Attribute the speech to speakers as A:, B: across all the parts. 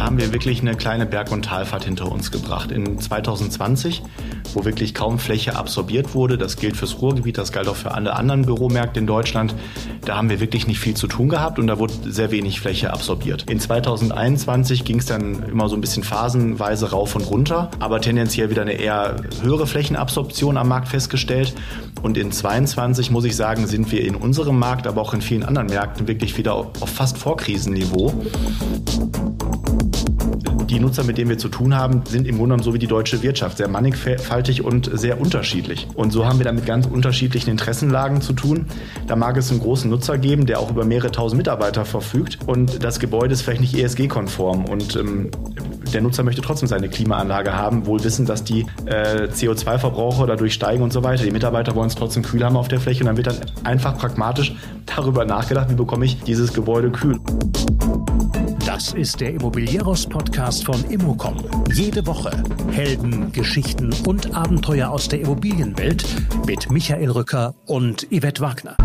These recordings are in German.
A: da haben wir wirklich eine kleine Berg- und Talfahrt hinter uns gebracht. In 2020, wo wirklich kaum Fläche absorbiert wurde, das gilt fürs Ruhrgebiet, das galt auch für alle anderen Büromärkte in Deutschland, da haben wir wirklich nicht viel zu tun gehabt und da wurde sehr wenig Fläche absorbiert. In 2021 ging es dann immer so ein bisschen phasenweise rauf und runter, aber tendenziell wieder eine eher höhere Flächenabsorption am Markt festgestellt. Und in 2022 muss ich sagen, sind wir in unserem Markt, aber auch in vielen anderen Märkten wirklich wieder auf fast Vorkrisenniveau. Die Nutzer, mit denen wir zu tun haben, sind im Grunde genommen so wie die deutsche Wirtschaft, sehr mannigfaltig und sehr unterschiedlich. Und so haben wir dann mit ganz unterschiedlichen Interessenlagen zu tun. Da mag es einen großen Nutzer geben, der auch über mehrere tausend Mitarbeiter verfügt und das Gebäude ist vielleicht nicht ESG-konform und ähm, der Nutzer möchte trotzdem seine Klimaanlage haben, wohl wissen, dass die äh, CO2-Verbraucher dadurch steigen und so weiter. Die Mitarbeiter wollen es trotzdem kühl haben auf der Fläche und dann wird dann einfach pragmatisch darüber nachgedacht, wie bekomme ich dieses Gebäude kühl.
B: Das ist der Immobilieros-Podcast von Immocom. Jede Woche Helden, Geschichten und Abenteuer aus der Immobilienwelt mit Michael Rücker und Yvette Wagner.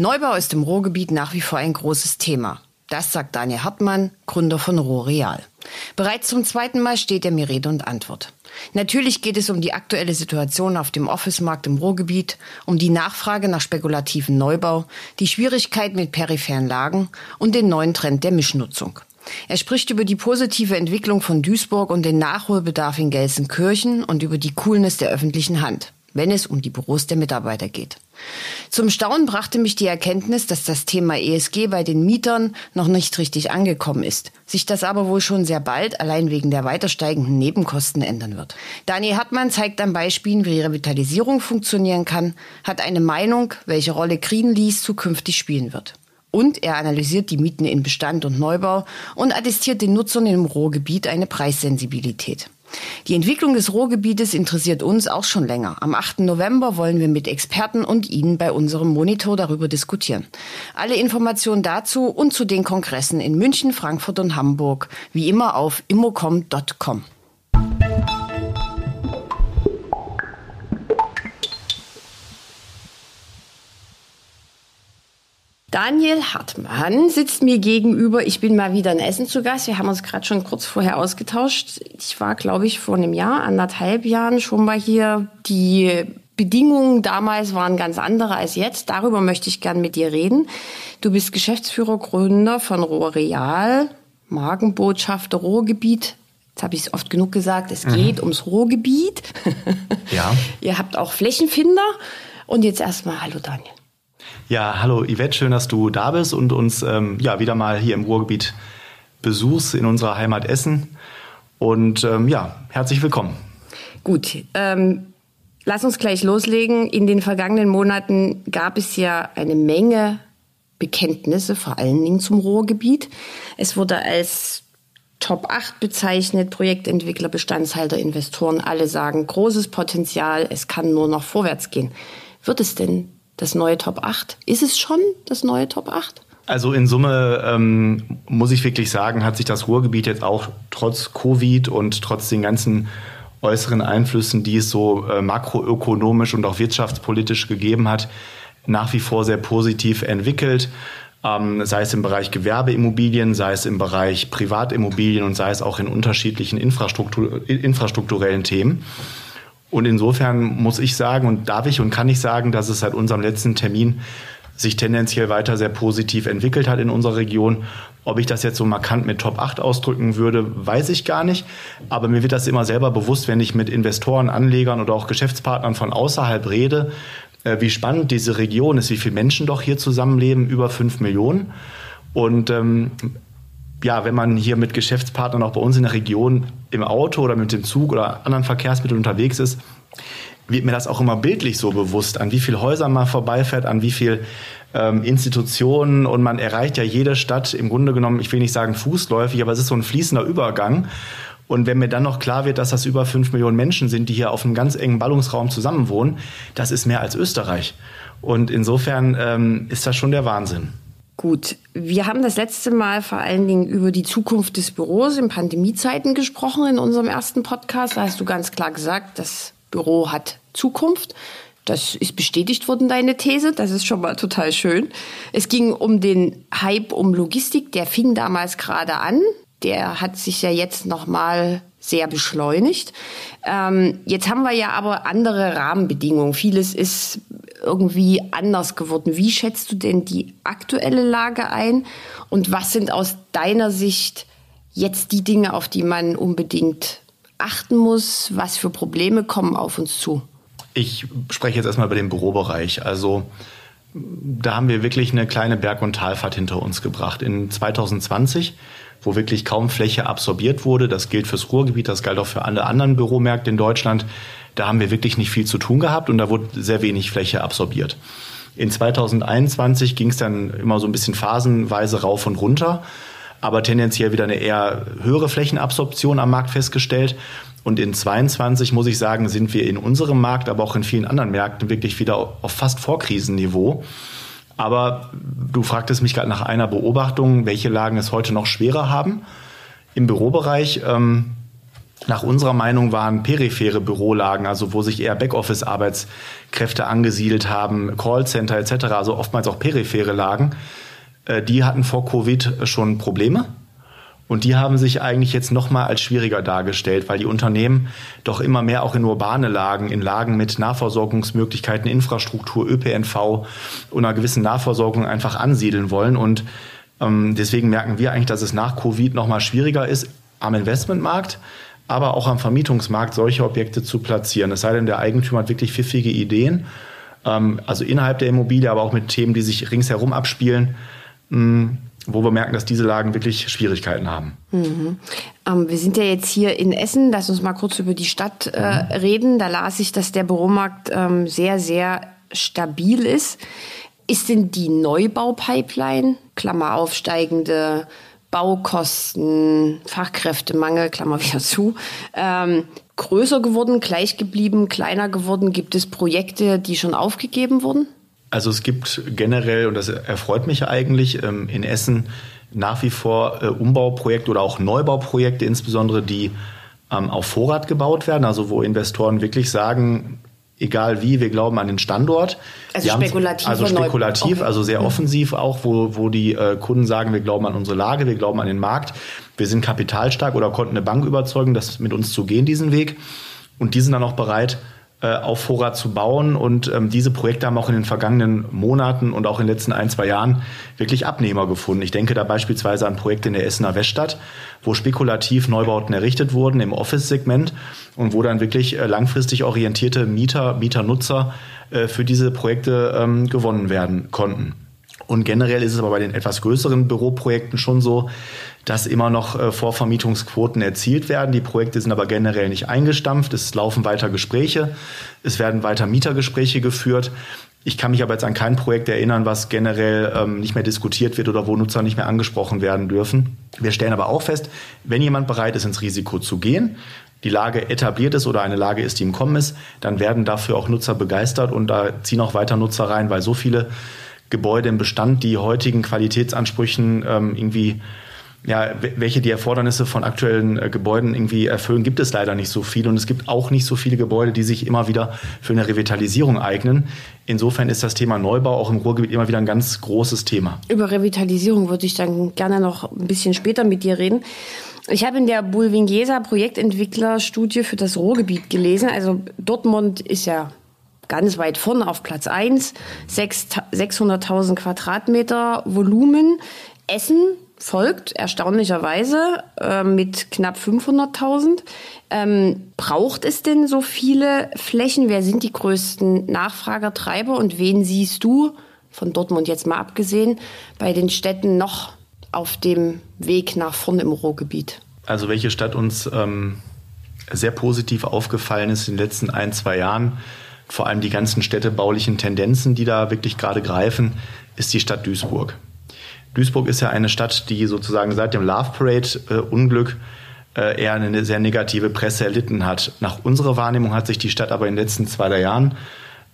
C: Neubau ist im Ruhrgebiet nach wie vor ein großes Thema. Das sagt Daniel Hartmann, Gründer von Rohreal. Bereits zum zweiten Mal steht er mir Rede und Antwort. Natürlich geht es um die aktuelle Situation auf dem Office-Markt im Ruhrgebiet, um die Nachfrage nach spekulativen Neubau, die Schwierigkeit mit peripheren Lagen und den neuen Trend der Mischnutzung. Er spricht über die positive Entwicklung von Duisburg und den Nachholbedarf in Gelsenkirchen und über die Coolness der öffentlichen Hand wenn es um die Büros der Mitarbeiter geht. Zum Staunen brachte mich die Erkenntnis, dass das Thema ESG bei den Mietern noch nicht richtig angekommen ist, sich das aber wohl schon sehr bald allein wegen der weiter steigenden Nebenkosten ändern wird. Daniel Hartmann zeigt an Beispielen, wie Revitalisierung funktionieren kann, hat eine Meinung, welche Rolle Green Lease zukünftig spielen wird. Und er analysiert die Mieten in Bestand und Neubau und attestiert den Nutzern im Ruhrgebiet eine Preissensibilität. Die Entwicklung des Ruhrgebietes interessiert uns auch schon länger. Am 8. November wollen wir mit Experten und Ihnen bei unserem Monitor darüber diskutieren. Alle Informationen dazu und zu den Kongressen in München, Frankfurt und Hamburg wie immer auf immocom.com. Daniel Hartmann sitzt mir gegenüber. Ich bin mal wieder in Essen zu Gast. Wir haben uns gerade schon kurz vorher ausgetauscht. Ich war, glaube ich, vor einem Jahr, anderthalb Jahren schon mal hier. Die Bedingungen damals waren ganz andere als jetzt. Darüber möchte ich gern mit dir reden. Du bist Geschäftsführer, Gründer von Rohreal, Markenbotschafter Ruhrgebiet. Jetzt habe ich es oft genug gesagt. Es mhm. geht ums Ruhrgebiet.
A: Ja.
C: Ihr habt auch Flächenfinder. Und jetzt erstmal Hallo Daniel.
A: Ja, hallo Yvette, schön, dass du da bist und uns ähm, ja, wieder mal hier im Ruhrgebiet besuchst, in unserer Heimat Essen. Und ähm, ja, herzlich willkommen.
C: Gut, ähm, lass uns gleich loslegen. In den vergangenen Monaten gab es ja eine Menge Bekenntnisse, vor allen Dingen zum Ruhrgebiet. Es wurde als Top 8 bezeichnet, Projektentwickler, Bestandshalter, Investoren, alle sagen, großes Potenzial, es kann nur noch vorwärts gehen. Wird es denn das neue Top 8? Ist es schon das neue Top 8?
A: Also in Summe ähm, muss ich wirklich sagen, hat sich das Ruhrgebiet jetzt auch trotz Covid und trotz den ganzen äußeren Einflüssen, die es so äh, makroökonomisch und auch wirtschaftspolitisch gegeben hat, nach wie vor sehr positiv entwickelt. Ähm, sei es im Bereich Gewerbeimmobilien, sei es im Bereich Privatimmobilien und sei es auch in unterschiedlichen Infrastruktur, infrastrukturellen Themen. Und insofern muss ich sagen und darf ich und kann ich sagen, dass es seit unserem letzten Termin sich tendenziell weiter sehr positiv entwickelt hat in unserer Region. Ob ich das jetzt so markant mit Top 8 ausdrücken würde, weiß ich gar nicht. Aber mir wird das immer selber bewusst, wenn ich mit Investoren, Anlegern oder auch Geschäftspartnern von außerhalb rede, äh, wie spannend diese Region ist, wie viele Menschen doch hier zusammenleben, über fünf Millionen. Und ähm, ja, wenn man hier mit Geschäftspartnern auch bei uns in der Region im Auto oder mit dem Zug oder anderen Verkehrsmitteln unterwegs ist, wird mir das auch immer bildlich so bewusst, an wie viele Häuser man vorbeifährt, an wie viele ähm, Institutionen und man erreicht ja jede Stadt im Grunde genommen, ich will nicht sagen fußläufig, aber es ist so ein fließender Übergang. Und wenn mir dann noch klar wird, dass das über fünf Millionen Menschen sind, die hier auf einem ganz engen Ballungsraum zusammenwohnen, das ist mehr als Österreich. Und insofern ähm, ist das schon der Wahnsinn.
C: Gut, wir haben das letzte Mal vor allen Dingen über die Zukunft des Büros in Pandemiezeiten gesprochen in unserem ersten Podcast. Da hast du ganz klar gesagt, das Büro hat Zukunft. Das ist bestätigt worden, deine These. Das ist schon mal total schön. Es ging um den Hype um Logistik. Der fing damals gerade an. Der hat sich ja jetzt noch mal sehr beschleunigt. Ähm, jetzt haben wir ja aber andere Rahmenbedingungen. Vieles ist irgendwie anders geworden. Wie schätzt du denn die aktuelle Lage ein? Und was sind aus deiner Sicht jetzt die Dinge, auf die man unbedingt achten muss? Was für Probleme kommen auf uns zu?
A: Ich spreche jetzt erstmal über den Bürobereich. Also da haben wir wirklich eine kleine Berg- und Talfahrt hinter uns gebracht. In 2020, wo wirklich kaum Fläche absorbiert wurde, das gilt fürs Ruhrgebiet, das galt auch für alle anderen Büromärkte in Deutschland, da haben wir wirklich nicht viel zu tun gehabt und da wurde sehr wenig Fläche absorbiert. In 2021 ging es dann immer so ein bisschen phasenweise rauf und runter, aber tendenziell wieder eine eher höhere Flächenabsorption am Markt festgestellt. Und in 22 muss ich sagen, sind wir in unserem Markt, aber auch in vielen anderen Märkten wirklich wieder auf fast Vorkrisenniveau. Aber du fragtest mich gerade nach einer Beobachtung, welche Lagen es heute noch schwerer haben. Im Bürobereich ähm, nach unserer Meinung waren periphere Bürolagen, also wo sich eher Backoffice-Arbeitskräfte angesiedelt haben, Callcenter etc., also oftmals auch periphere Lagen, äh, die hatten vor Covid schon Probleme. Und die haben sich eigentlich jetzt nochmal als schwieriger dargestellt, weil die Unternehmen doch immer mehr auch in urbane Lagen, in Lagen mit Nahversorgungsmöglichkeiten, Infrastruktur, ÖPNV und einer gewissen Nahversorgung einfach ansiedeln wollen. Und ähm, deswegen merken wir eigentlich, dass es nach Covid nochmal schwieriger ist am Investmentmarkt aber auch am Vermietungsmarkt solche Objekte zu platzieren. Es sei denn, der Eigentümer hat wirklich pfiffige Ideen, ähm, also innerhalb der Immobilie, aber auch mit Themen, die sich ringsherum abspielen, mh, wo wir merken, dass diese Lagen wirklich Schwierigkeiten haben.
C: Mhm. Ähm, wir sind ja jetzt hier in Essen. Lass uns mal kurz über die Stadt äh, mhm. reden. Da las ich, dass der Büromarkt ähm, sehr, sehr stabil ist. Ist denn die Neubaupipeline, Klammer aufsteigende Baukosten, Fachkräftemangel, Klammer wieder zu, ähm, größer geworden, gleich geblieben, kleiner geworden? Gibt es Projekte, die schon aufgegeben wurden?
A: Also es gibt generell, und das erfreut mich eigentlich, ähm, in Essen nach wie vor äh, Umbauprojekte oder auch Neubauprojekte, insbesondere die ähm, auf Vorrat gebaut werden, also wo Investoren wirklich sagen, egal wie, wir glauben an den Standort.
C: Also spekulativ.
A: Also spekulativ, okay. also sehr mhm. offensiv auch, wo, wo die äh, Kunden sagen, wir glauben an unsere Lage, wir glauben an den Markt, wir sind kapitalstark oder konnten eine Bank überzeugen, das mit uns zu gehen, diesen Weg. Und die sind dann auch bereit, auf Vorrat zu bauen. Und ähm, diese Projekte haben auch in den vergangenen Monaten und auch in den letzten ein, zwei Jahren wirklich Abnehmer gefunden. Ich denke da beispielsweise an Projekte in der Essener Weststadt, wo spekulativ Neubauten errichtet wurden im Office-Segment und wo dann wirklich äh, langfristig orientierte Mieter, Mieternutzer äh, für diese Projekte ähm, gewonnen werden konnten. Und generell ist es aber bei den etwas größeren Büroprojekten schon so, dass immer noch äh, Vorvermietungsquoten erzielt werden. Die Projekte sind aber generell nicht eingestampft. Es laufen weiter Gespräche. Es werden weiter Mietergespräche geführt. Ich kann mich aber jetzt an kein Projekt erinnern, was generell ähm, nicht mehr diskutiert wird oder wo Nutzer nicht mehr angesprochen werden dürfen. Wir stellen aber auch fest, wenn jemand bereit ist, ins Risiko zu gehen, die Lage etabliert ist oder eine Lage ist, die im Kommen ist, dann werden dafür auch Nutzer begeistert und da ziehen auch weiter Nutzer rein, weil so viele Gebäude im Bestand, die heutigen Qualitätsansprüchen ähm, irgendwie ja, welche die Erfordernisse von aktuellen äh, Gebäuden irgendwie erfüllen, gibt es leider nicht so viele. Und es gibt auch nicht so viele Gebäude, die sich immer wieder für eine Revitalisierung eignen. Insofern ist das Thema Neubau auch im Ruhrgebiet immer wieder ein ganz großes Thema.
C: Über Revitalisierung würde ich dann gerne noch ein bisschen später mit dir reden. Ich habe in der Bulwingesa Projektentwicklerstudie für das Ruhrgebiet gelesen. Also Dortmund ist ja ganz weit vorne auf Platz 1, 600.000 Quadratmeter Volumen. Essen folgt erstaunlicherweise äh, mit knapp 500.000. Ähm, braucht es denn so viele Flächen? Wer sind die größten Nachfragertreiber und wen siehst du, von Dortmund jetzt mal abgesehen, bei den Städten noch auf dem Weg nach vorne im Ruhrgebiet?
A: Also welche Stadt uns ähm, sehr positiv aufgefallen ist in den letzten ein, zwei Jahren, vor allem die ganzen städtebaulichen Tendenzen, die da wirklich gerade greifen, ist die Stadt Duisburg. Duisburg ist ja eine Stadt, die sozusagen seit dem Love Parade-Unglück äh, eher eine sehr negative Presse erlitten hat. Nach unserer Wahrnehmung hat sich die Stadt aber in den letzten zwei, drei Jahren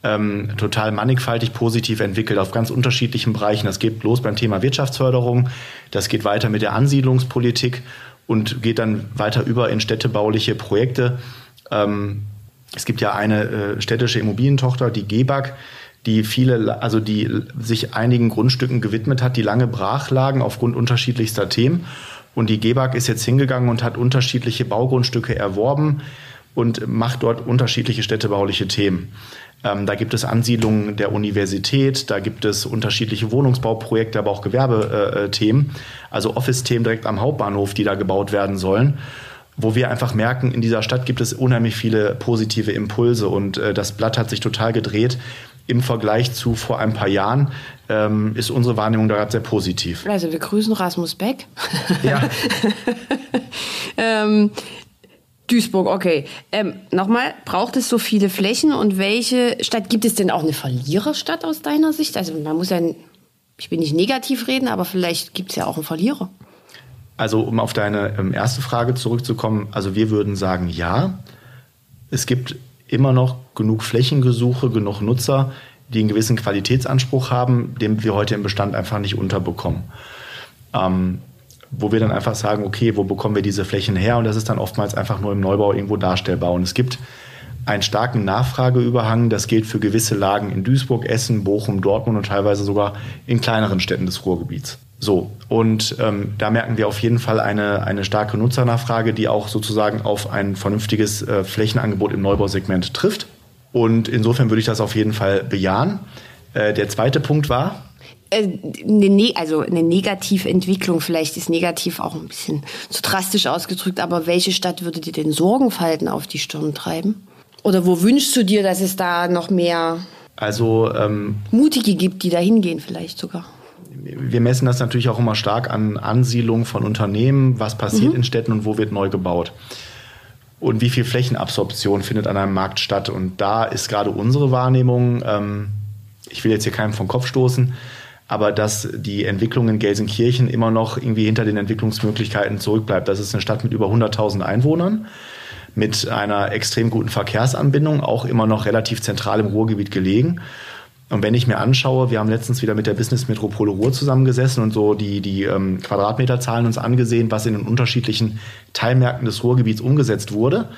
A: ähm, total mannigfaltig positiv entwickelt auf ganz unterschiedlichen Bereichen. Das geht los beim Thema Wirtschaftsförderung, das geht weiter mit der Ansiedlungspolitik und geht dann weiter über in städtebauliche Projekte. Ähm, es gibt ja eine äh, städtische Immobilientochter, die GEBAG, die viele, also die sich einigen Grundstücken gewidmet hat, die lange brach lagen aufgrund unterschiedlichster Themen. Und die GEBAG ist jetzt hingegangen und hat unterschiedliche Baugrundstücke erworben und macht dort unterschiedliche städtebauliche Themen. Ähm, da gibt es Ansiedlungen der Universität, da gibt es unterschiedliche Wohnungsbauprojekte, aber auch Gewerbethemen, also Office-Themen direkt am Hauptbahnhof, die da gebaut werden sollen wo wir einfach merken, in dieser Stadt gibt es unheimlich viele positive Impulse und äh, das Blatt hat sich total gedreht. Im Vergleich zu vor ein paar Jahren ähm, ist unsere Wahrnehmung da gerade sehr positiv.
C: Also wir grüßen Rasmus Beck.
A: Ja.
C: ähm, Duisburg, okay. Ähm, Nochmal, braucht es so viele Flächen und welche Stadt, gibt es denn auch eine Verliererstadt aus deiner Sicht? Also man muss ja, ich will nicht negativ reden, aber vielleicht gibt es ja auch einen Verlierer.
A: Also um auf deine ähm, erste Frage zurückzukommen, also wir würden sagen, ja, es gibt immer noch genug Flächengesuche, genug Nutzer, die einen gewissen Qualitätsanspruch haben, den wir heute im Bestand einfach nicht unterbekommen. Ähm, wo wir dann einfach sagen, okay, wo bekommen wir diese Flächen her? Und das ist dann oftmals einfach nur im Neubau irgendwo darstellbar. Und es gibt einen starken Nachfrageüberhang. Das gilt für gewisse Lagen in Duisburg, Essen, Bochum, Dortmund und teilweise sogar in kleineren Städten des Ruhrgebiets. So, und ähm, da merken wir auf jeden Fall eine, eine starke Nutzernachfrage, die auch sozusagen auf ein vernünftiges äh, Flächenangebot im Neubausegment trifft. Und insofern würde ich das auf jeden Fall bejahen. Äh, der zweite Punkt war.
C: Äh, eine, ne also eine negative Entwicklung, vielleicht ist negativ auch ein bisschen zu drastisch ausgedrückt, aber welche Stadt würde dir den Sorgenfalten auf die Stirn treiben? Oder wo wünschst du dir, dass es da noch mehr
A: also, ähm,
C: Mutige gibt, die da hingehen vielleicht sogar?
A: Wir messen das natürlich auch immer stark an Ansiedlung von Unternehmen, was passiert mhm. in Städten und wo wird neu gebaut. Und wie viel Flächenabsorption findet an einem Markt statt. Und da ist gerade unsere Wahrnehmung, ähm, ich will jetzt hier keinem vom Kopf stoßen, aber dass die Entwicklung in Gelsenkirchen immer noch irgendwie hinter den Entwicklungsmöglichkeiten zurückbleibt. Das ist eine Stadt mit über 100.000 Einwohnern, mit einer extrem guten Verkehrsanbindung, auch immer noch relativ zentral im Ruhrgebiet gelegen. Und wenn ich mir anschaue, wir haben letztens wieder mit der Business Metropole Ruhr zusammengesessen und so die, die ähm, Quadratmeterzahlen uns angesehen, was in den unterschiedlichen Teilmärkten des Ruhrgebiets umgesetzt wurde.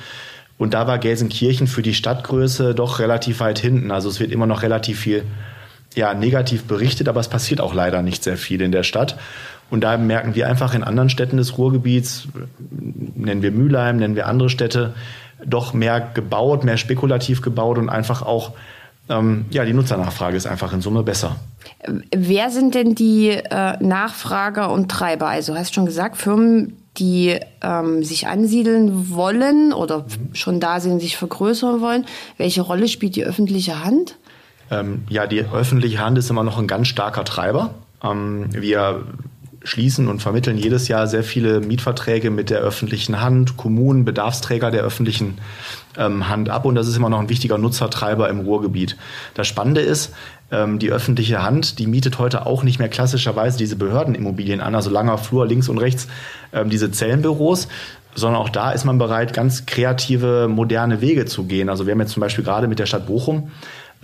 A: Und da war Gelsenkirchen für die Stadtgröße doch relativ weit hinten. Also es wird immer noch relativ viel ja, negativ berichtet, aber es passiert auch leider nicht sehr viel in der Stadt. Und da merken wir einfach in anderen Städten des Ruhrgebiets, nennen wir Mülheim, nennen wir andere Städte, doch mehr gebaut, mehr spekulativ gebaut und einfach auch ähm, ja, die Nutzernachfrage ist einfach in Summe besser.
C: Wer sind denn die äh, Nachfrager und Treiber? Also hast schon gesagt, Firmen, die ähm, sich ansiedeln wollen oder mhm. schon da sind, sich vergrößern wollen. Welche Rolle spielt die öffentliche Hand?
A: Ähm, ja, die öffentliche Hand ist immer noch ein ganz starker Treiber. Ähm, wir schließen und vermitteln jedes Jahr sehr viele Mietverträge mit der öffentlichen Hand, Kommunen, Bedarfsträger der öffentlichen ähm, Hand ab und das ist immer noch ein wichtiger Nutzertreiber im Ruhrgebiet. Das Spannende ist, ähm, die öffentliche Hand, die mietet heute auch nicht mehr klassischerweise diese Behördenimmobilien an, also langer Flur links und rechts ähm, diese Zellenbüros, sondern auch da ist man bereit, ganz kreative, moderne Wege zu gehen. Also wir haben jetzt zum Beispiel gerade mit der Stadt Bochum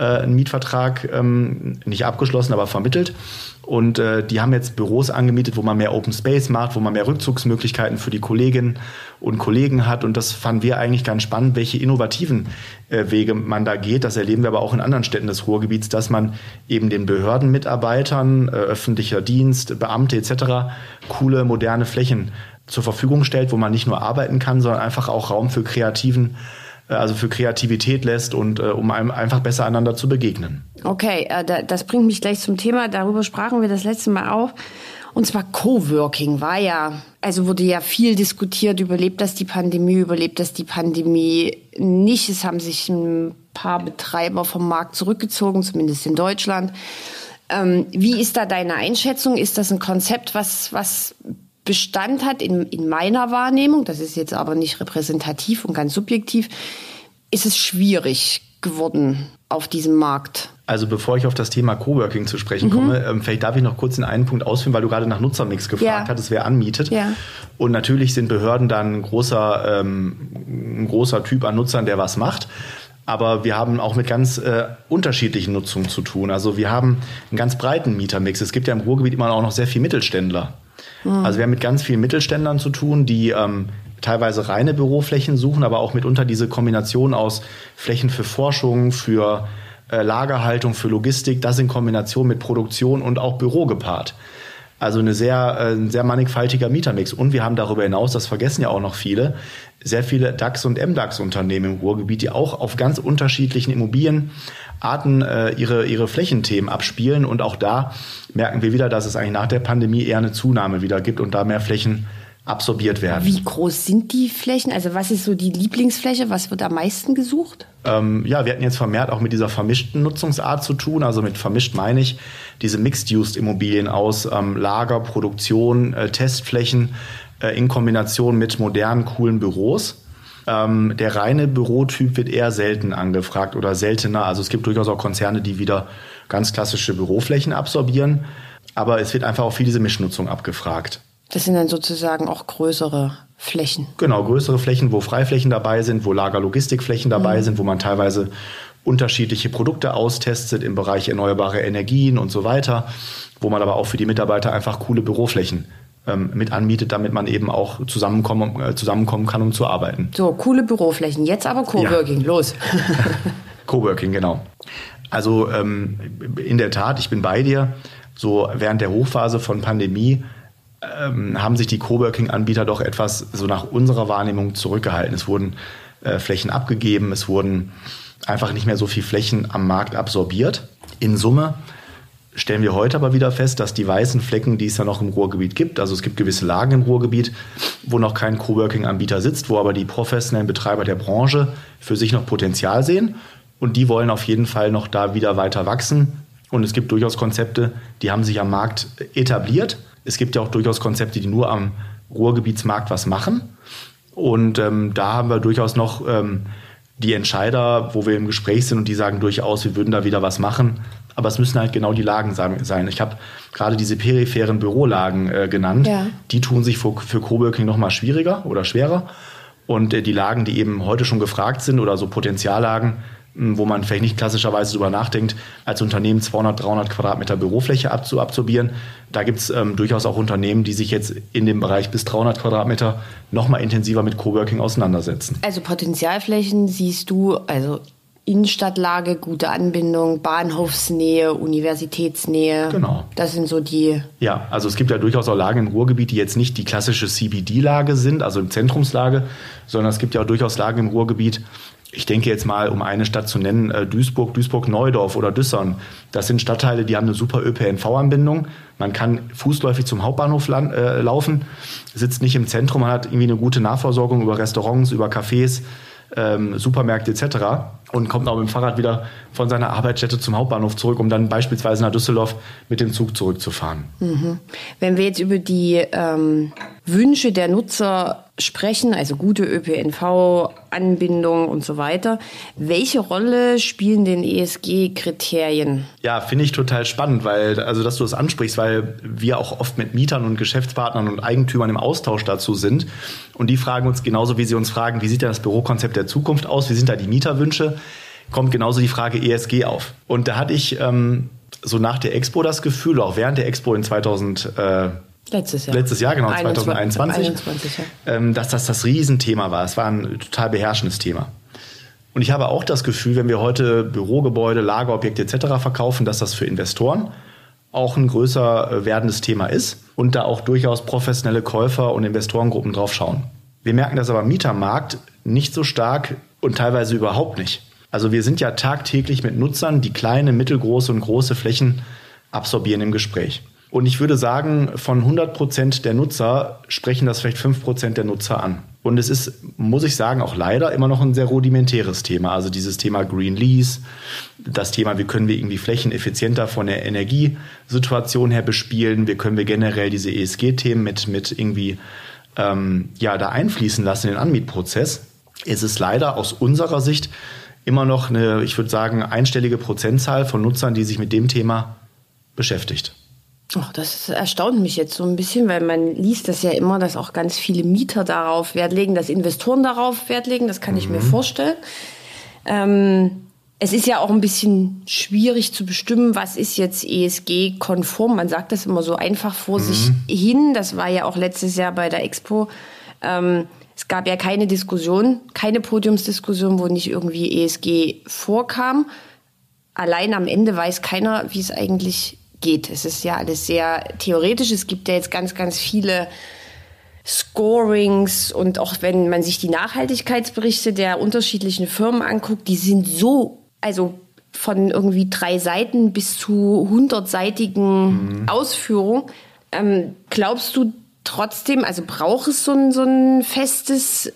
A: äh, einen Mietvertrag ähm, nicht abgeschlossen, aber vermittelt. Und äh, die haben jetzt Büros angemietet, wo man mehr Open Space macht, wo man mehr Rückzugsmöglichkeiten für die Kolleginnen und Kollegen hat. Und das fanden wir eigentlich ganz spannend, welche innovativen äh, Wege man da geht. Das erleben wir aber auch in anderen Städten des Ruhrgebiets, dass man eben den Behördenmitarbeitern, äh, öffentlicher Dienst, Beamte etc. coole, moderne Flächen zur Verfügung stellt, wo man nicht nur arbeiten kann, sondern einfach auch Raum für kreativen also für Kreativität lässt und äh, um einfach besser einander zu begegnen.
C: Okay, äh, das bringt mich gleich zum Thema. Darüber sprachen wir das letzte Mal auch. Und zwar Coworking war ja, also wurde ja viel diskutiert, überlebt das die Pandemie, überlebt das die Pandemie nicht. Es haben sich ein paar Betreiber vom Markt zurückgezogen, zumindest in Deutschland. Ähm, wie ist da deine Einschätzung? Ist das ein Konzept, was, was Bestand hat in, in meiner Wahrnehmung, das ist jetzt aber nicht repräsentativ und ganz subjektiv, ist es schwierig geworden auf diesem Markt.
A: Also bevor ich auf das Thema Coworking zu sprechen mhm. komme, ähm, vielleicht darf ich noch kurz in einen Punkt ausführen, weil du gerade nach Nutzermix gefragt ja. hattest, wer anmietet. Ja. Und natürlich sind Behörden dann ein großer, ähm, ein großer Typ an Nutzern, der was macht. Aber wir haben auch mit ganz äh, unterschiedlichen Nutzungen zu tun. Also wir haben einen ganz breiten Mietermix. Es gibt ja im Ruhrgebiet immer auch noch sehr viel Mittelständler. Mhm. Also wir haben mit ganz vielen Mittelständlern zu tun, die ähm, teilweise reine Büroflächen suchen, aber auch mitunter diese Kombination aus Flächen für Forschung, für äh, Lagerhaltung, für Logistik, das in Kombination mit Produktion und auch Büro gepaart. Also eine sehr, äh, ein sehr mannigfaltiger Mietermix. Und wir haben darüber hinaus, das vergessen ja auch noch viele, sehr viele DAX- und MDAX-Unternehmen im Ruhrgebiet, die auch auf ganz unterschiedlichen Immobilienarten äh, ihre, ihre Flächenthemen abspielen. Und auch da merken wir wieder, dass es eigentlich nach der Pandemie eher eine Zunahme wieder gibt und da mehr Flächen absorbiert werden.
C: Wie groß sind die Flächen? Also was ist so die Lieblingsfläche? Was wird am meisten gesucht?
A: Ähm, ja, wir hatten jetzt vermehrt auch mit dieser vermischten Nutzungsart zu tun. Also mit vermischt meine ich diese Mixed-Use-Immobilien aus ähm, Lager, Produktion, äh, Testflächen äh, in Kombination mit modernen, coolen Büros. Ähm, der reine Bürotyp wird eher selten angefragt oder seltener. Also es gibt durchaus auch Konzerne, die wieder ganz klassische Büroflächen absorbieren. Aber es wird einfach auch viel diese Mischnutzung abgefragt.
C: Das sind dann sozusagen auch größere Flächen.
A: Genau, größere Flächen, wo Freiflächen dabei sind, wo Lagerlogistikflächen dabei mhm. sind, wo man teilweise unterschiedliche Produkte austestet im Bereich erneuerbare Energien und so weiter, wo man aber auch für die Mitarbeiter einfach coole Büroflächen ähm, mit anmietet, damit man eben auch zusammenkommen, äh, zusammenkommen kann, um zu arbeiten.
C: So, coole Büroflächen. Jetzt aber Coworking, ja. los.
A: Coworking, genau. Also ähm, in der Tat, ich bin bei dir. So während der Hochphase von Pandemie ähm, haben sich die Coworking-Anbieter doch etwas so nach unserer Wahrnehmung zurückgehalten. Es wurden äh, Flächen abgegeben, es wurden einfach nicht mehr so viel Flächen am Markt absorbiert. In Summe stellen wir heute aber wieder fest, dass die weißen Flecken, die es ja noch im Ruhrgebiet gibt, also es gibt gewisse Lagen im Ruhrgebiet, wo noch kein Coworking-Anbieter sitzt, wo aber die professionellen Betreiber der Branche für sich noch Potenzial sehen und die wollen auf jeden Fall noch da wieder weiter wachsen. Und es gibt durchaus Konzepte, die haben sich am Markt etabliert es gibt ja auch durchaus Konzepte, die nur am Ruhrgebietsmarkt was machen. Und ähm, da haben wir durchaus noch ähm, die Entscheider, wo wir im Gespräch sind und die sagen durchaus, wir würden da wieder was machen. Aber es müssen halt genau die Lagen sein. Ich habe gerade diese peripheren Bürolagen äh, genannt. Ja. Die tun sich für, für Coworking noch mal schwieriger oder schwerer. Und äh, die Lagen, die eben heute schon gefragt sind oder so Potenziallagen, wo man vielleicht nicht klassischerweise darüber nachdenkt, als Unternehmen 200, 300 Quadratmeter Bürofläche abzuabsorbieren. Da gibt es ähm, durchaus auch Unternehmen, die sich jetzt in dem Bereich bis 300 Quadratmeter noch mal intensiver mit Coworking auseinandersetzen.
C: Also Potenzialflächen siehst du, also Innenstadtlage, gute Anbindung, Bahnhofsnähe, Universitätsnähe.
A: Genau.
C: Das sind so die.
A: Ja, also es gibt ja durchaus auch Lagen im Ruhrgebiet, die jetzt nicht die klassische CBD-Lage sind, also im Zentrumslage, sondern es gibt ja auch durchaus Lagen im Ruhrgebiet, ich denke jetzt mal, um eine Stadt zu nennen, äh, Duisburg, Duisburg-Neudorf oder Düssern. Das sind Stadtteile, die haben eine super ÖPNV-Anbindung. Man kann fußläufig zum Hauptbahnhof äh, laufen, sitzt nicht im Zentrum, man hat irgendwie eine gute Nahversorgung über Restaurants, über Cafés, ähm, Supermärkte etc. und kommt auch mit dem Fahrrad wieder von seiner Arbeitsstätte zum Hauptbahnhof zurück, um dann beispielsweise nach Düsseldorf mit dem Zug zurückzufahren.
C: Mhm. Wenn wir jetzt über die ähm, Wünsche der Nutzer sprechen, also gute ÖPNV-Anbindung und so weiter. Welche Rolle spielen denn ESG-Kriterien?
A: Ja, finde ich total spannend, weil, also dass du das ansprichst, weil wir auch oft mit Mietern und Geschäftspartnern und Eigentümern im Austausch dazu sind. Und die fragen uns genauso, wie sie uns fragen, wie sieht denn das Bürokonzept der Zukunft aus? Wie sind da die Mieterwünsche? Kommt genauso die Frage ESG auf. Und da hatte ich ähm, so nach der Expo das Gefühl, auch während der Expo in 2000, äh,
C: Letztes Jahr.
A: Letztes Jahr, genau, 2021. 21, ja. ähm, dass das das Riesenthema war. Es war ein total beherrschendes Thema. Und ich habe auch das Gefühl, wenn wir heute Bürogebäude, Lagerobjekte etc. verkaufen, dass das für Investoren auch ein größer äh, werdendes Thema ist und da auch durchaus professionelle Käufer und Investorengruppen drauf schauen. Wir merken das aber im Mietermarkt nicht so stark und teilweise überhaupt nicht. Also wir sind ja tagtäglich mit Nutzern, die kleine, mittelgroße und große Flächen absorbieren im Gespräch. Und ich würde sagen, von 100 Prozent der Nutzer sprechen das vielleicht 5 Prozent der Nutzer an. Und es ist, muss ich sagen, auch leider immer noch ein sehr rudimentäres Thema. Also dieses Thema Green Lease, das Thema, wie können wir irgendwie Flächen effizienter von der Energiesituation her bespielen, wie können wir generell diese ESG-Themen mit, mit irgendwie ähm, ja, da einfließen lassen in den Anmietprozess. Es ist leider aus unserer Sicht immer noch eine, ich würde sagen, einstellige Prozentzahl von Nutzern, die sich mit dem Thema beschäftigt.
C: Oh, das erstaunt mich jetzt so ein bisschen, weil man liest das ja immer, dass auch ganz viele Mieter darauf Wert legen, dass Investoren darauf Wert legen. Das kann mhm. ich mir mhm. vorstellen. Ähm, es ist ja auch ein bisschen schwierig zu bestimmen, was ist jetzt ESG-konform. Man sagt das immer so einfach vor mhm. sich hin. Das war ja auch letztes Jahr bei der Expo. Ähm, Es gab ja keine Diskussion, keine Podiumsdiskussion, wo nicht irgendwie ESG vorkam. Allein am Ende weiß keiner, wie es eigentlich geht. Es ist ja alles sehr theoretisch. Es gibt ja jetzt ganz, ganz viele Scorings und auch wenn man sich die Nachhaltigkeitsberichte der unterschiedlichen Firmen anguckt, die sind so, also von irgendwie drei Seiten bis zu hundertseitigen mhm. Ausführungen. Ähm, glaubst du trotzdem, also braucht es so ein, so ein festes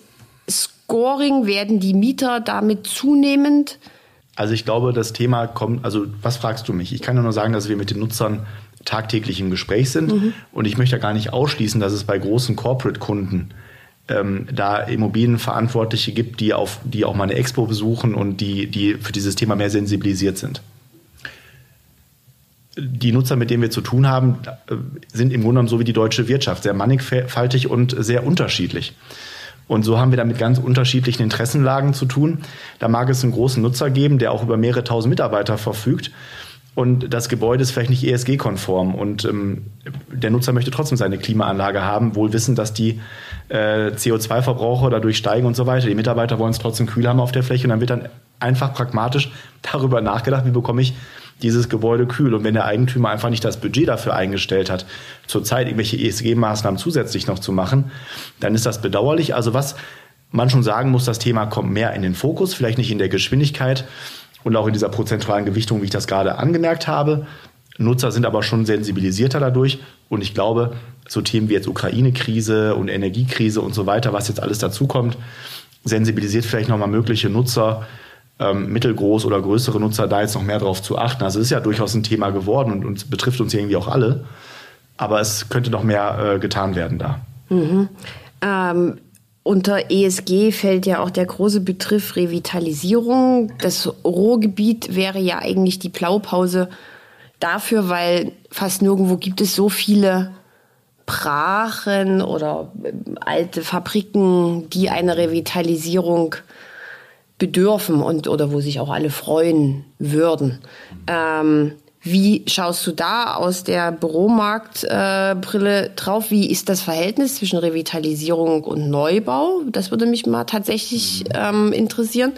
C: Scoring? Werden die Mieter damit zunehmend?
A: Also ich glaube, das Thema kommt, also was fragst du mich? Ich kann nur sagen, dass wir mit den Nutzern tagtäglich im Gespräch sind mhm. und ich möchte gar nicht ausschließen, dass es bei großen Corporate-Kunden ähm, da Immobilienverantwortliche gibt, die, auf, die auch mal eine Expo besuchen und die, die für dieses Thema mehr sensibilisiert sind. Die Nutzer, mit denen wir zu tun haben, äh, sind im Grunde genommen so wie die deutsche Wirtschaft, sehr mannigfaltig und sehr unterschiedlich. Und so haben wir da mit ganz unterschiedlichen Interessenlagen zu tun. Da mag es einen großen Nutzer geben, der auch über mehrere tausend Mitarbeiter verfügt und das Gebäude ist vielleicht nicht ESG-konform und ähm, der Nutzer möchte trotzdem seine Klimaanlage haben, wohl wissen, dass die äh, CO2-Verbraucher dadurch steigen und so weiter. Die Mitarbeiter wollen es trotzdem kühl haben auf der Fläche und dann wird dann einfach pragmatisch darüber nachgedacht, wie bekomme ich dieses Gebäude kühl. Und wenn der Eigentümer einfach nicht das Budget dafür eingestellt hat, zurzeit irgendwelche ESG-Maßnahmen zusätzlich noch zu machen, dann ist das bedauerlich. Also was man schon sagen muss, das Thema kommt mehr in den Fokus, vielleicht nicht in der Geschwindigkeit, und auch in dieser prozentualen Gewichtung, wie ich das gerade angemerkt habe. Nutzer sind aber schon sensibilisierter dadurch und ich glaube, so Themen wie jetzt Ukraine-Krise und Energiekrise und so weiter, was jetzt alles dazukommt, sensibilisiert vielleicht nochmal mögliche Nutzer, ähm, mittelgroß oder größere Nutzer, da jetzt noch mehr drauf zu achten. Also es ist ja durchaus ein Thema geworden und, und betrifft uns irgendwie auch alle. Aber es könnte noch mehr äh, getan werden da.
C: Mhm. Ähm, unter ESG fällt ja auch der große Begriff Revitalisierung. Das Ruhrgebiet wäre ja eigentlich die Blaupause dafür, weil fast nirgendwo gibt es so viele Brachen oder ähm, alte Fabriken, die einer Revitalisierung bedürfen und oder wo sich auch alle freuen würden. Ähm, wie schaust du da aus der Büromarktbrille äh, drauf? Wie ist das Verhältnis zwischen Revitalisierung und Neubau? Das würde mich mal tatsächlich ähm, interessieren.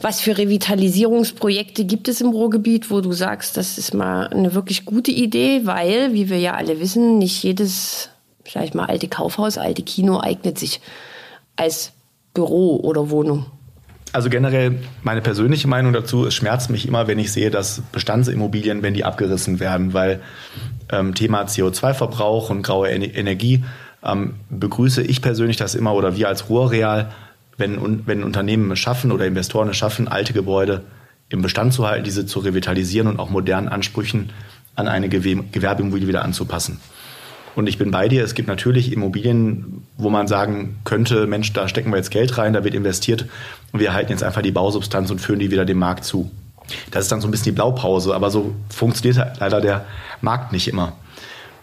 C: Was für Revitalisierungsprojekte gibt es im Ruhrgebiet, wo du sagst, das ist mal eine wirklich gute Idee, weil, wie wir ja alle wissen, nicht jedes, sag ich mal, alte Kaufhaus, alte Kino eignet sich als Büro oder Wohnung.
A: Also generell meine persönliche Meinung dazu, es schmerzt mich immer, wenn ich sehe, dass Bestandsimmobilien, wenn die abgerissen werden, weil ähm, Thema CO2-Verbrauch und graue Energie ähm, begrüße ich persönlich das immer oder wir als Ruhrreal, wenn, wenn Unternehmen es schaffen oder Investoren es schaffen, alte Gebäude im Bestand zu halten, diese zu revitalisieren und auch modernen Ansprüchen an eine Gewerbeimmobilie wieder anzupassen. Und ich bin bei dir, es gibt natürlich Immobilien, wo man sagen könnte, Mensch, da stecken wir jetzt Geld rein, da wird investiert und wir halten jetzt einfach die Bausubstanz und führen die wieder dem Markt zu. Das ist dann so ein bisschen die Blaupause, aber so funktioniert halt leider der Markt nicht immer.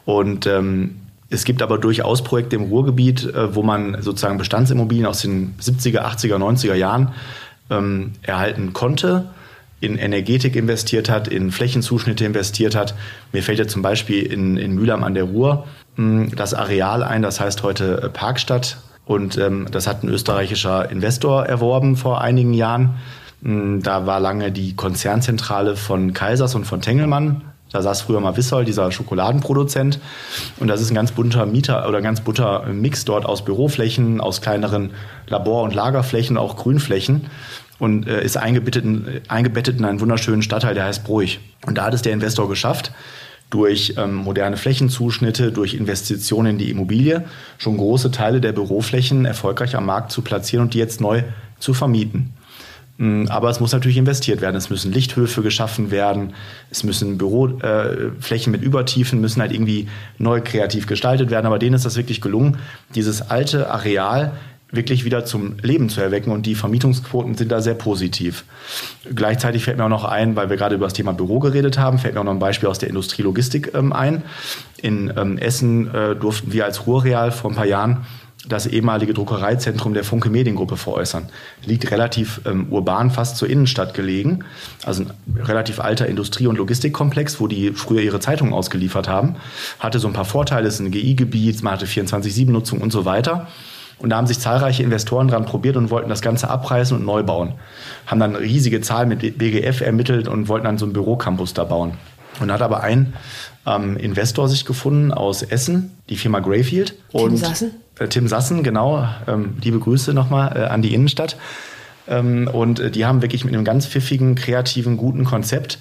A: Und ähm, es gibt aber durchaus Projekte im Ruhrgebiet, äh, wo man sozusagen Bestandsimmobilien aus den 70er, 80er, 90er Jahren ähm, erhalten konnte in Energetik investiert hat, in Flächenzuschnitte investiert hat. Mir fällt jetzt zum Beispiel in, in Mülheim an der Ruhr hm, das Areal ein, das heißt heute äh, Parkstadt. Und ähm, das hat ein österreichischer Investor erworben vor einigen Jahren. Hm, da war lange die Konzernzentrale von Kaisers und von Tengelmann. Da saß früher mal Wissol, dieser Schokoladenproduzent. Und das ist ein ganz bunter Mieter oder ganz bunter Mix dort aus Büroflächen, aus kleineren Labor- und Lagerflächen, auch Grünflächen und äh, ist eingebettet in, eingebettet in einen wunderschönen Stadtteil, der heißt Bruch. Und da hat es der Investor geschafft, durch ähm, moderne Flächenzuschnitte, durch Investitionen in die Immobilie schon große Teile der Büroflächen erfolgreich am Markt zu platzieren und die jetzt neu zu vermieten. Mm, aber es muss natürlich investiert werden. Es müssen Lichthöfe geschaffen werden. Es müssen Büroflächen äh, mit Übertiefen müssen halt irgendwie neu kreativ gestaltet werden. Aber denen ist das wirklich gelungen, dieses alte Areal wirklich wieder zum Leben zu erwecken und die Vermietungsquoten sind da sehr positiv. Gleichzeitig fällt mir auch noch ein, weil wir gerade über das Thema Büro geredet haben, fällt mir auch noch ein Beispiel aus der Industrielogistik ähm, ein. In ähm, Essen äh, durften wir als Ruhrreal vor ein paar Jahren das ehemalige Druckereizentrum der Funke Mediengruppe veräußern. Liegt relativ ähm, urban, fast zur Innenstadt gelegen. Also ein relativ alter Industrie- und Logistikkomplex, wo die früher ihre Zeitungen ausgeliefert haben. Hatte so ein paar Vorteile, es ist ein GI-Gebiet, man hatte 24-7-Nutzung und so weiter. Und da haben sich zahlreiche Investoren dran probiert und wollten das Ganze abreißen und neu bauen. Haben dann riesige Zahlen mit BGF ermittelt und wollten dann so einen Bürocampus da bauen. Und da hat aber ein ähm, Investor sich gefunden aus Essen, die Firma Greyfield.
C: Tim
A: und,
C: Sassen?
A: Äh, Tim Sassen, genau. Ähm, liebe Grüße nochmal äh, an die Innenstadt. Ähm, und äh, die haben wirklich mit einem ganz pfiffigen, kreativen, guten Konzept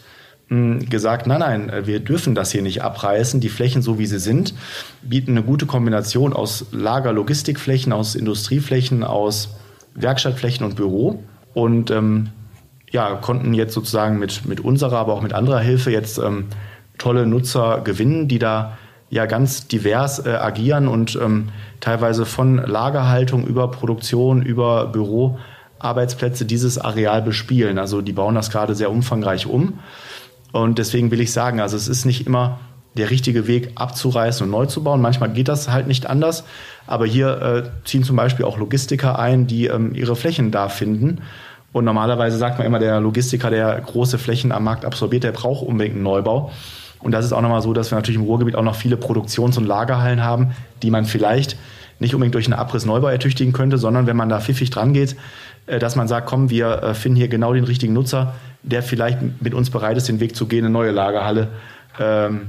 A: gesagt, nein, nein, wir dürfen das hier nicht abreißen. Die Flächen, so wie sie sind, bieten eine gute Kombination aus Lager-Logistikflächen, aus Industrieflächen, aus Werkstattflächen und Büro. Und ähm, ja, konnten jetzt sozusagen mit, mit unserer, aber auch mit anderer Hilfe jetzt ähm, tolle Nutzer gewinnen, die da ja ganz divers äh, agieren und ähm, teilweise von Lagerhaltung über Produktion, über Büroarbeitsplätze dieses Areal bespielen. Also die bauen das gerade sehr umfangreich um. Und deswegen will ich sagen, also es ist nicht immer der richtige Weg abzureißen und neu zu bauen. Manchmal geht das halt nicht anders. Aber hier äh, ziehen zum Beispiel auch Logistiker ein, die ähm, ihre Flächen da finden. Und normalerweise sagt man immer, der Logistiker, der große Flächen am Markt absorbiert, der braucht unbedingt einen Neubau. Und das ist auch nochmal so, dass wir natürlich im Ruhrgebiet auch noch viele Produktions- und Lagerhallen haben, die man vielleicht nicht unbedingt durch einen Abriss-Neubau ertüchtigen könnte, sondern wenn man da pfiffig dran geht, dass man sagt, komm, wir äh, finden hier genau den richtigen Nutzer, der vielleicht mit uns bereit ist, den Weg zu gehen, eine neue Lagerhalle ähm,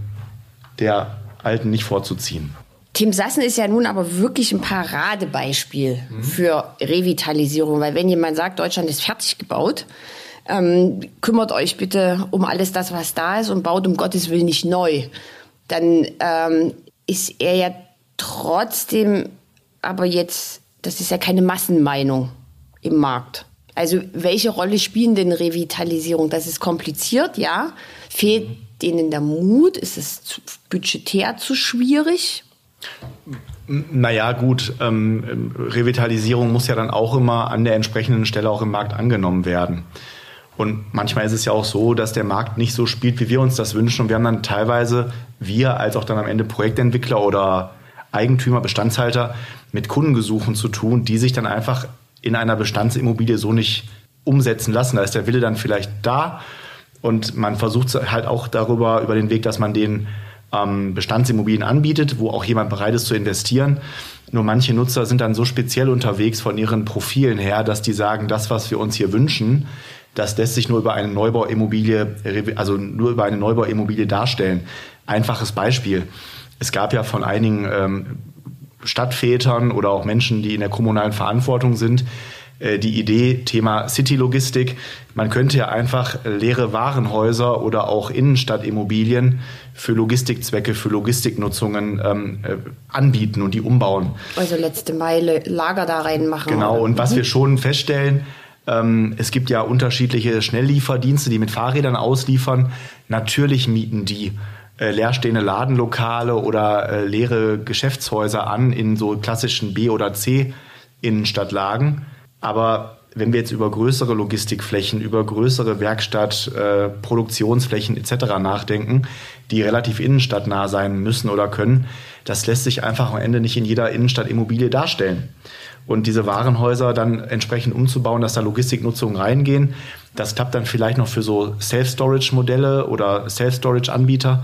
A: der alten nicht vorzuziehen.
C: Tim Sassen ist ja nun aber wirklich ein Paradebeispiel mhm. für Revitalisierung, weil wenn jemand sagt, Deutschland ist fertig gebaut, ähm, kümmert euch bitte um alles das, was da ist und baut um Gottes Willen nicht neu, dann ähm, ist er ja trotzdem aber jetzt, das ist ja keine Massenmeinung im Markt. Also welche Rolle spielen denn Revitalisierung? Das ist kompliziert, ja. Fehlt denen der Mut? Ist es budgetär zu schwierig?
A: Naja, gut, ähm, Revitalisierung muss ja dann auch immer an der entsprechenden Stelle auch im Markt angenommen werden. Und manchmal ist es ja auch so, dass der Markt nicht so spielt, wie wir uns das wünschen. Und wir haben dann teilweise, wir als auch dann am Ende Projektentwickler oder Eigentümer, Bestandshalter mit Kundengesuchen zu tun, die sich dann einfach in einer Bestandsimmobilie so nicht umsetzen lassen. Da ist der Wille dann vielleicht da und man versucht halt auch darüber, über den Weg, dass man den ähm, Bestandsimmobilien anbietet, wo auch jemand bereit ist zu investieren. Nur manche Nutzer sind dann so speziell unterwegs von ihren Profilen her, dass die sagen, das, was wir uns hier wünschen, das lässt sich nur über eine Neubauimmobilie, also nur über eine Neubauimmobilie darstellen. Einfaches Beispiel. Es gab ja von einigen ähm, Stadtvätern oder auch Menschen, die in der kommunalen Verantwortung sind, äh, die Idee, Thema City-Logistik. Man könnte ja einfach leere Warenhäuser oder auch Innenstadtimmobilien für Logistikzwecke, für Logistiknutzungen ähm, äh, anbieten und die umbauen.
C: Also letzte Meile Lager da reinmachen.
A: Genau, oder? und was mhm. wir schon feststellen, ähm, es gibt ja unterschiedliche Schnelllieferdienste, die mit Fahrrädern ausliefern. Natürlich mieten die äh, leerstehende Ladenlokale oder äh, leere Geschäftshäuser an in so klassischen B- oder C-Innenstadtlagen. Aber wenn wir jetzt über größere Logistikflächen, über größere Werkstatt, äh, Produktionsflächen etc. nachdenken, die relativ innenstadtnah sein müssen oder können, das lässt sich einfach am Ende nicht in jeder Innenstadtimmobilie darstellen. Und diese Warenhäuser dann entsprechend umzubauen, dass da Logistiknutzungen reingehen, das klappt dann vielleicht noch für so Self-Storage-Modelle oder Self-Storage-Anbieter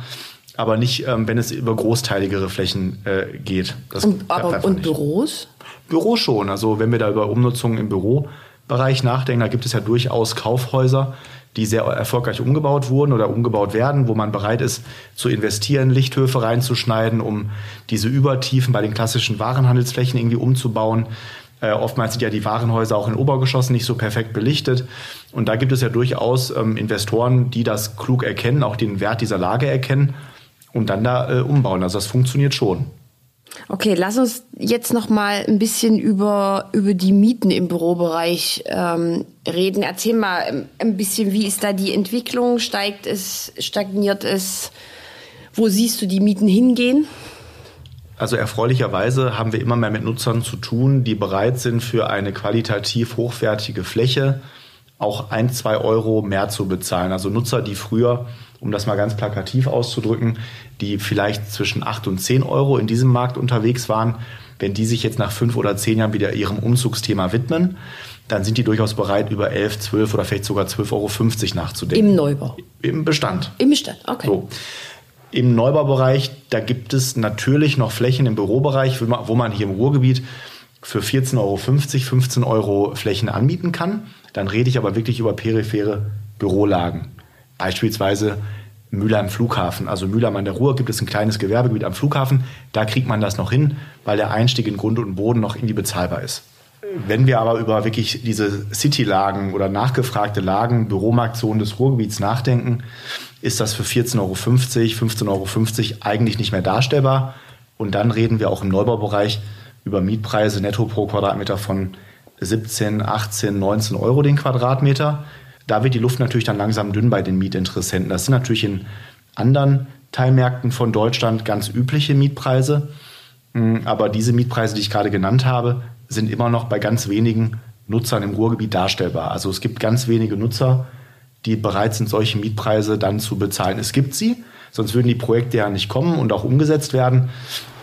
A: aber nicht, ähm, wenn es über großteiligere Flächen äh, geht.
C: Das und, aber, und Büros?
A: Büro schon. Also wenn wir da über Umnutzung im Bürobereich nachdenken, da gibt es ja durchaus Kaufhäuser, die sehr erfolgreich umgebaut wurden oder umgebaut werden, wo man bereit ist zu investieren, Lichthöfe reinzuschneiden, um diese Übertiefen bei den klassischen Warenhandelsflächen irgendwie umzubauen. Äh, oftmals sind ja die Warenhäuser auch in Obergeschossen nicht so perfekt belichtet. Und da gibt es ja durchaus ähm, Investoren, die das klug erkennen, auch den Wert dieser Lage erkennen und dann da äh, umbauen. Also das funktioniert schon.
C: Okay, lass uns jetzt noch mal ein bisschen über, über die Mieten im Bürobereich ähm, reden. Erzähl mal ähm, ein bisschen, wie ist da die Entwicklung? Steigt es, stagniert es? Wo siehst du die Mieten hingehen?
A: Also erfreulicherweise haben wir immer mehr mit Nutzern zu tun, die bereit sind, für eine qualitativ hochwertige Fläche auch ein, zwei Euro mehr zu bezahlen. Also Nutzer, die früher um das mal ganz plakativ auszudrücken, die vielleicht zwischen 8 und 10 Euro in diesem Markt unterwegs waren, wenn die sich jetzt nach fünf oder zehn Jahren wieder ihrem Umzugsthema widmen, dann sind die durchaus bereit, über 11, 12 oder vielleicht sogar 12,50 Euro nachzudenken.
C: Im Neubau?
A: Im Bestand.
C: Im Bestand, okay. So.
A: Im Neubaubereich, da gibt es natürlich noch Flächen im Bürobereich, wo man hier im Ruhrgebiet für 14,50 Euro 15 Euro Flächen anmieten kann. Dann rede ich aber wirklich über periphere Bürolagen. Beispielsweise Mülheim Flughafen. Also Mülheim an der Ruhr gibt es ein kleines Gewerbegebiet am Flughafen. Da kriegt man das noch hin, weil der Einstieg in Grund und Boden noch irgendwie bezahlbar ist. Wenn wir aber über wirklich diese City-Lagen oder nachgefragte Lagen, Büromarktzonen des Ruhrgebiets nachdenken, ist das für 14,50 Euro, 15,50 Euro eigentlich nicht mehr darstellbar. Und dann reden wir auch im Neubaubereich über Mietpreise netto pro Quadratmeter von 17, 18, 19 Euro den Quadratmeter. Da wird die Luft natürlich dann langsam dünn bei den Mietinteressenten. Das sind natürlich in anderen Teilmärkten von Deutschland ganz übliche Mietpreise. Hm, aber diese Mietpreise, die ich gerade genannt habe, sind immer noch bei ganz wenigen Nutzern im Ruhrgebiet darstellbar. Also es gibt ganz wenige Nutzer, die bereit sind, solche Mietpreise dann zu bezahlen. Es gibt sie, sonst würden die Projekte ja nicht kommen und auch umgesetzt werden.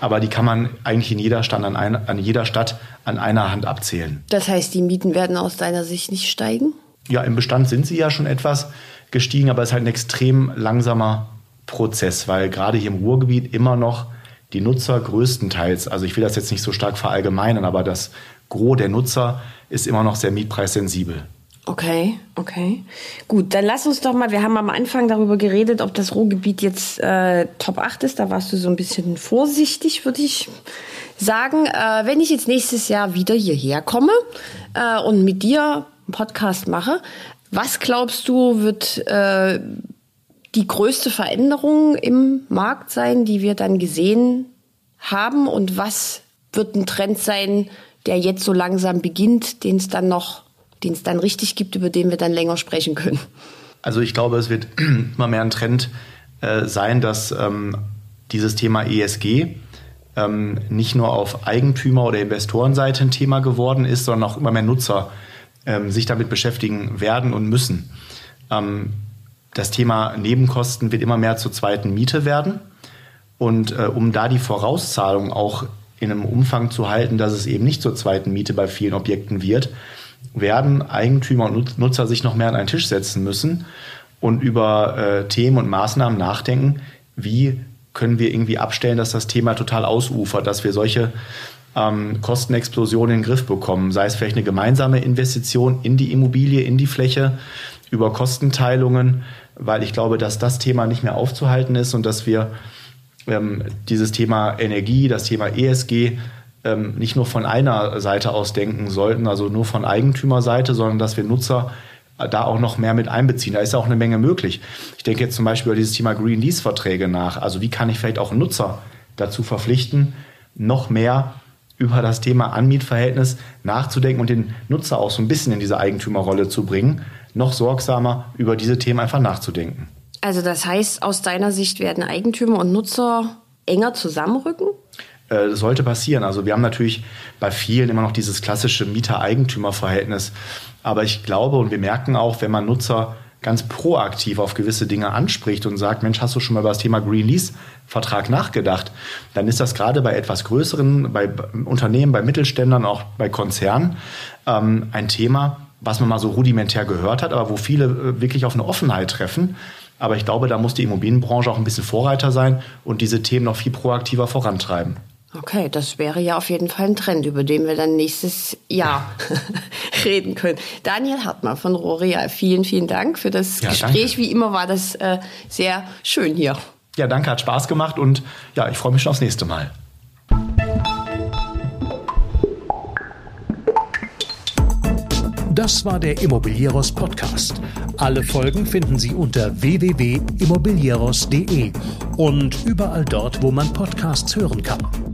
A: Aber die kann man eigentlich in jeder, Stadt an, ein, an jeder Stadt an einer Hand abzählen.
C: Das heißt, die Mieten werden aus deiner Sicht nicht steigen?
A: Ja, im Bestand sind sie ja schon etwas gestiegen, aber es ist halt ein extrem langsamer Prozess, weil gerade hier im Ruhrgebiet immer noch die Nutzer größtenteils, also ich will das jetzt nicht so stark verallgemeinern, aber das Gros der Nutzer ist immer noch sehr mietpreissensibel.
C: Okay, okay. Gut, dann lass uns doch mal, wir haben am Anfang darüber geredet, ob das Ruhrgebiet jetzt äh, Top 8 ist. Da warst du so ein bisschen vorsichtig, würde ich sagen. Äh, wenn ich jetzt nächstes Jahr wieder hierher komme äh, und mit dir einen Podcast mache, was glaubst du, wird äh, die größte Veränderung im Markt sein, die wir dann gesehen haben? Und was wird ein Trend sein, der jetzt so langsam beginnt, den es dann noch den es dann richtig gibt, über den wir dann länger sprechen können?
A: Also ich glaube, es wird immer mehr ein Trend äh, sein, dass ähm, dieses Thema ESG ähm, nicht nur auf Eigentümer- oder Investorenseite ein Thema geworden ist, sondern auch immer mehr Nutzer ähm, sich damit beschäftigen werden und müssen. Ähm, das Thema Nebenkosten wird immer mehr zur zweiten Miete werden. Und äh, um da die Vorauszahlung auch in einem Umfang zu halten, dass es eben nicht zur zweiten Miete bei vielen Objekten wird, werden Eigentümer und Nutzer sich noch mehr an einen Tisch setzen müssen und über äh, Themen und Maßnahmen nachdenken, wie können wir irgendwie abstellen, dass das Thema total ausufert, dass wir solche ähm, Kostenexplosionen in den Griff bekommen, sei es vielleicht eine gemeinsame Investition in die Immobilie, in die Fläche, über Kostenteilungen, weil ich glaube, dass das Thema nicht mehr aufzuhalten ist und dass wir ähm, dieses Thema Energie, das Thema ESG ähm, nicht nur von einer Seite aus denken sollten, also nur von Eigentümerseite, sondern dass wir Nutzer da auch noch mehr mit einbeziehen. Da ist auch eine Menge möglich. Ich denke jetzt zum Beispiel über dieses Thema Green Lease Verträge nach. Also wie kann ich vielleicht auch Nutzer dazu verpflichten, noch mehr über das Thema Anmietverhältnis nachzudenken und den Nutzer auch so ein bisschen in diese Eigentümerrolle zu bringen, noch sorgsamer über diese Themen einfach nachzudenken.
C: Also das heißt, aus deiner Sicht werden Eigentümer und Nutzer enger zusammenrücken?
A: Äh, das sollte passieren. Also wir haben natürlich bei vielen immer noch dieses klassische Mieter-Eigentümer-Verhältnis. Aber ich glaube und wir merken auch, wenn man Nutzer ganz proaktiv auf gewisse Dinge anspricht und sagt, Mensch, hast du schon mal über das Thema Green Lease Vertrag nachgedacht, dann ist das gerade bei etwas größeren, bei Unternehmen, bei Mittelständlern, auch bei Konzernen ähm, ein Thema, was man mal so rudimentär gehört hat, aber wo viele äh, wirklich auf eine Offenheit treffen. Aber ich glaube, da muss die Immobilienbranche auch ein bisschen Vorreiter sein und diese Themen noch viel proaktiver vorantreiben.
C: Okay, das wäre ja auf jeden Fall ein Trend, über den wir dann nächstes Jahr reden können. Daniel Hartmann von Roreal, vielen, vielen Dank für das ja, Gespräch. Danke. Wie immer war das äh, sehr schön hier.
A: Ja, danke, hat Spaß gemacht und ja, ich freue mich schon aufs nächste Mal.
B: Das war der Immobilieros Podcast. Alle Folgen finden Sie unter www.immobilieros.de und überall dort, wo man Podcasts hören kann.